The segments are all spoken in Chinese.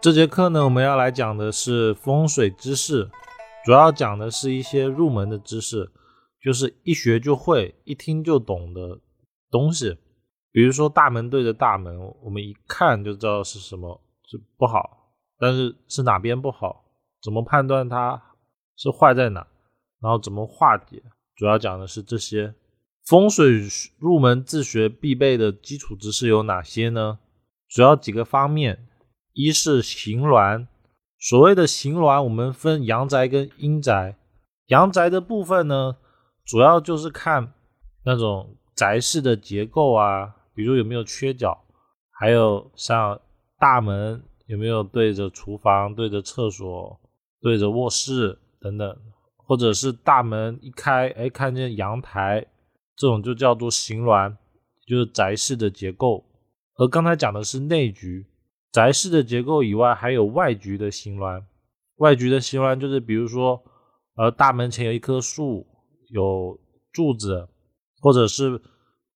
这节课呢，我们要来讲的是风水知识，主要讲的是一些入门的知识，就是一学就会、一听就懂的东西。比如说大门对着大门，我们一看就知道是什么是不好，但是是哪边不好，怎么判断它是坏在哪，然后怎么化解，主要讲的是这些。风水入门自学必备的基础知识有哪些呢？主要几个方面，一是形峦。所谓的形峦，我们分阳宅跟阴宅。阳宅的部分呢，主要就是看那种宅室的结构啊，比如有没有缺角，还有像大门有没有对着厨房、对着厕所、对着卧室等等，或者是大门一开，哎，看见阳台。这种就叫做形峦，就是宅室的结构。而刚才讲的是内局，宅室的结构以外，还有外局的形峦。外局的形峦就是，比如说，呃，大门前有一棵树，有柱子，或者是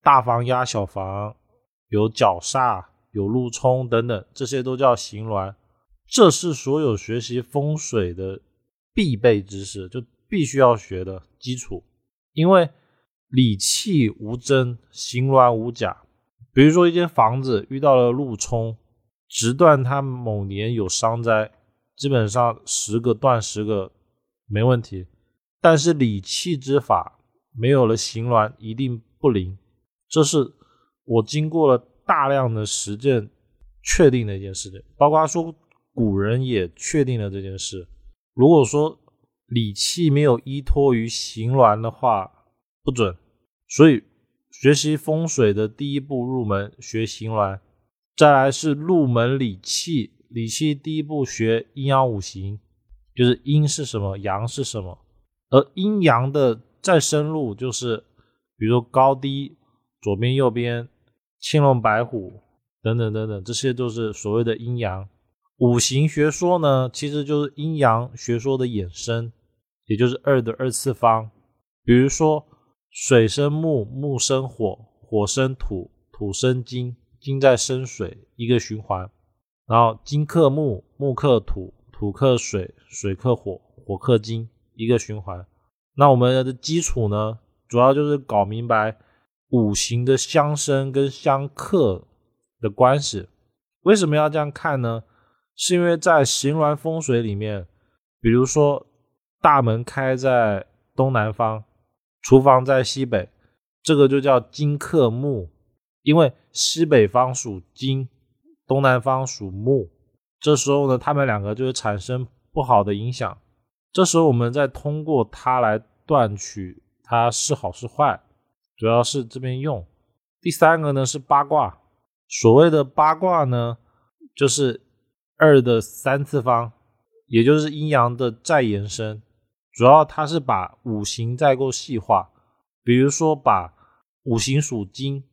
大房压小房，有角煞，有路冲等等，这些都叫形峦。这是所有学习风水的必备知识，就必须要学的基础，因为。理气无真，形峦无假。比如说，一间房子遇到了路冲，直断它某年有伤灾，基本上十个断十个没问题。但是理气之法没有了形峦，一定不灵。这是我经过了大量的实践确定的一件事情，包括说古人也确定了这件事。如果说理气没有依托于形峦的话，不准，所以学习风水的第一步入门学形峦，再来是入门理气。理气第一步学阴阳五行，就是阴是什么，阳是什么。而阴阳的再深入，就是比如说高低、左边右边、青龙白虎等等等等，这些都是所谓的阴阳。五行学说呢，其实就是阴阳学说的衍生，也就是二的二次方，比如说。水生木，木生火，火生土，土生金，金在生水，一个循环。然后金克木，木克土，土克水，水克火，火克金，一个循环。那我们的基础呢，主要就是搞明白五行的相生跟相克的关系。为什么要这样看呢？是因为在形峦风水里面，比如说大门开在东南方。厨房在西北，这个就叫金克木，因为西北方属金，东南方属木。这时候呢，他们两个就会产生不好的影响。这时候我们再通过它来断取它是好是坏，主要是这边用。第三个呢是八卦，所谓的八卦呢，就是二的三次方，也就是阴阳的再延伸。主要它是把五行再够细化，比如说把五行属金，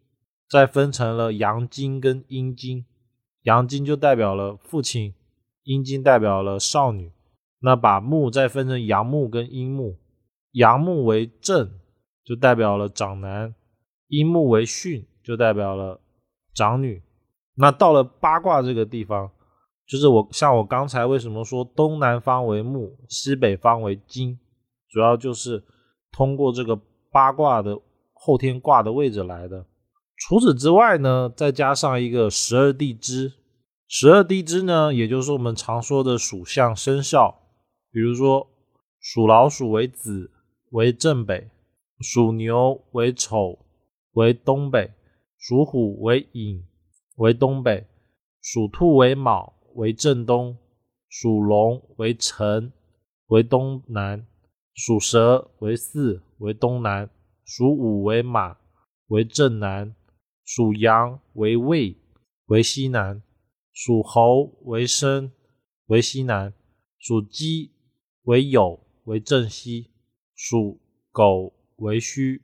再分成了阳金跟阴金，阳金就代表了父亲，阴金代表了少女。那把木再分成阳木跟阴木，阳木为正，就代表了长男；阴木为巽，就代表了长女。那到了八卦这个地方。就是我像我刚才为什么说东南方为木，西北方为金，主要就是通过这个八卦的后天卦的位置来的。除此之外呢，再加上一个十二地支，十二地支呢，也就是我们常说的属相生肖，比如说属老鼠为子为正北，属牛为丑为东北，属虎为寅为东北，属兔为卯。为正东，属龙为辰，为东南，属蛇为巳，为东南，属午为马，为正南，属羊为未，为西南，属猴为申，为西南，属鸡为酉，为正西，属狗为戌，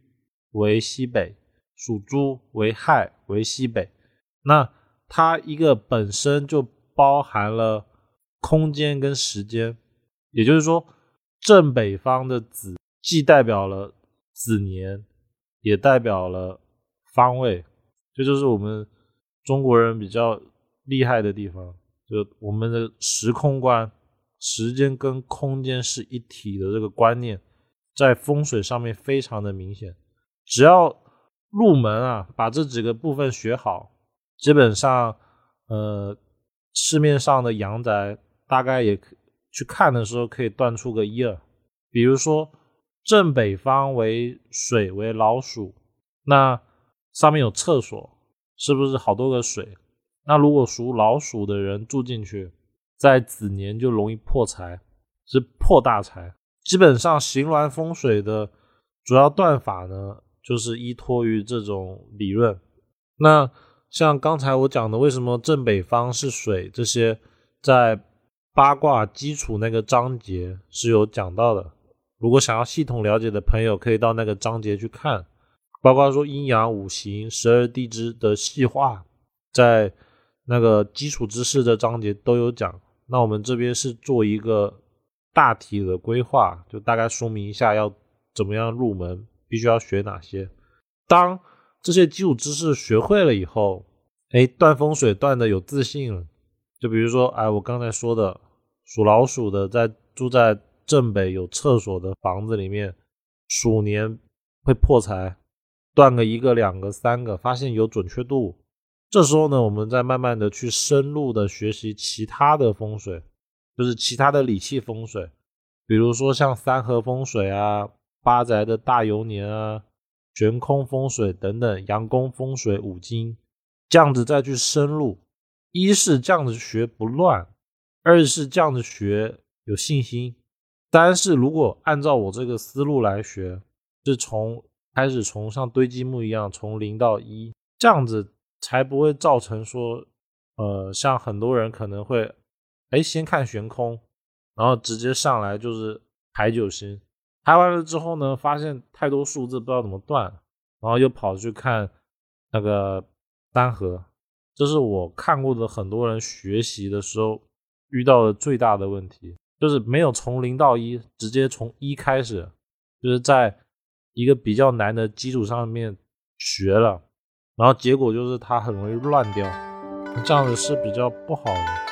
为西北，属猪为亥，为西北。那它一个本身就。包含了空间跟时间，也就是说，正北方的子既代表了子年，也代表了方位，这就是我们中国人比较厉害的地方。就我们的时空观，时间跟空间是一体的这个观念，在风水上面非常的明显。只要入门啊，把这几个部分学好，基本上，呃，市面上的阳宅大概也可去看的时候可以断出个一二。比如说正北方为水为老鼠，那上面有厕所，是不是好多个水？那如果属老鼠的人住进去，在子年就容易破财，是破大财。基本上行峦风水的主要断法呢，就是依托于这种理论。那像刚才我讲的，为什么正北方是水，这些在八卦基础那个章节是有讲到的。如果想要系统了解的朋友，可以到那个章节去看，包括说阴阳五行、十二地支的细化，在。那个基础知识的章节都有讲，那我们这边是做一个大体的规划，就大概说明一下要怎么样入门，必须要学哪些。当这些基础知识学会了以后，哎，断风水断的有自信了。就比如说，哎，我刚才说的属老鼠的，在住在正北有厕所的房子里面，鼠年会破财，断个一个、两个、三个，发现有准确度。这时候呢，我们再慢慢的去深入的学习其他的风水，就是其他的理气风水，比如说像三合风水啊、八宅的大游年啊、悬空风水等等，阳宫风水五经，这样子再去深入。一是这样子学不乱，二是这样子学有信心，三是如果按照我这个思路来学，是从开始从像堆积木一样，从零到一这样子。才不会造成说，呃，像很多人可能会，哎，先看悬空，然后直接上来就是排九星，排完了之后呢，发现太多数字不知道怎么断，然后又跑去看那个单合，这是我看过的很多人学习的时候遇到的最大的问题，就是没有从零到一，直接从一开始，就是在一个比较难的基础上面学了。然后结果就是它很容易乱掉，这样子是比较不好的。